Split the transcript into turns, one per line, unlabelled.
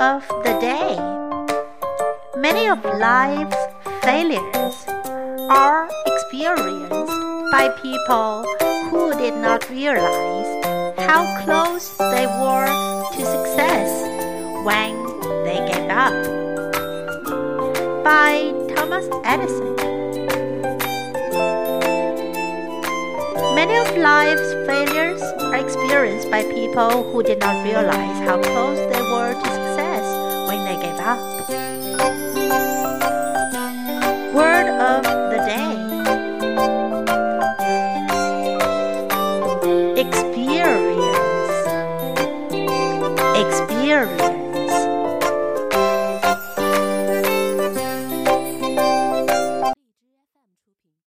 of the day. Many of life's failures are experienced by people who did not realize how close they were to success when they gave up. By Thomas Edison. Many of life's failures are experienced by people who did not realize how close Word of the day. Experience. Experience.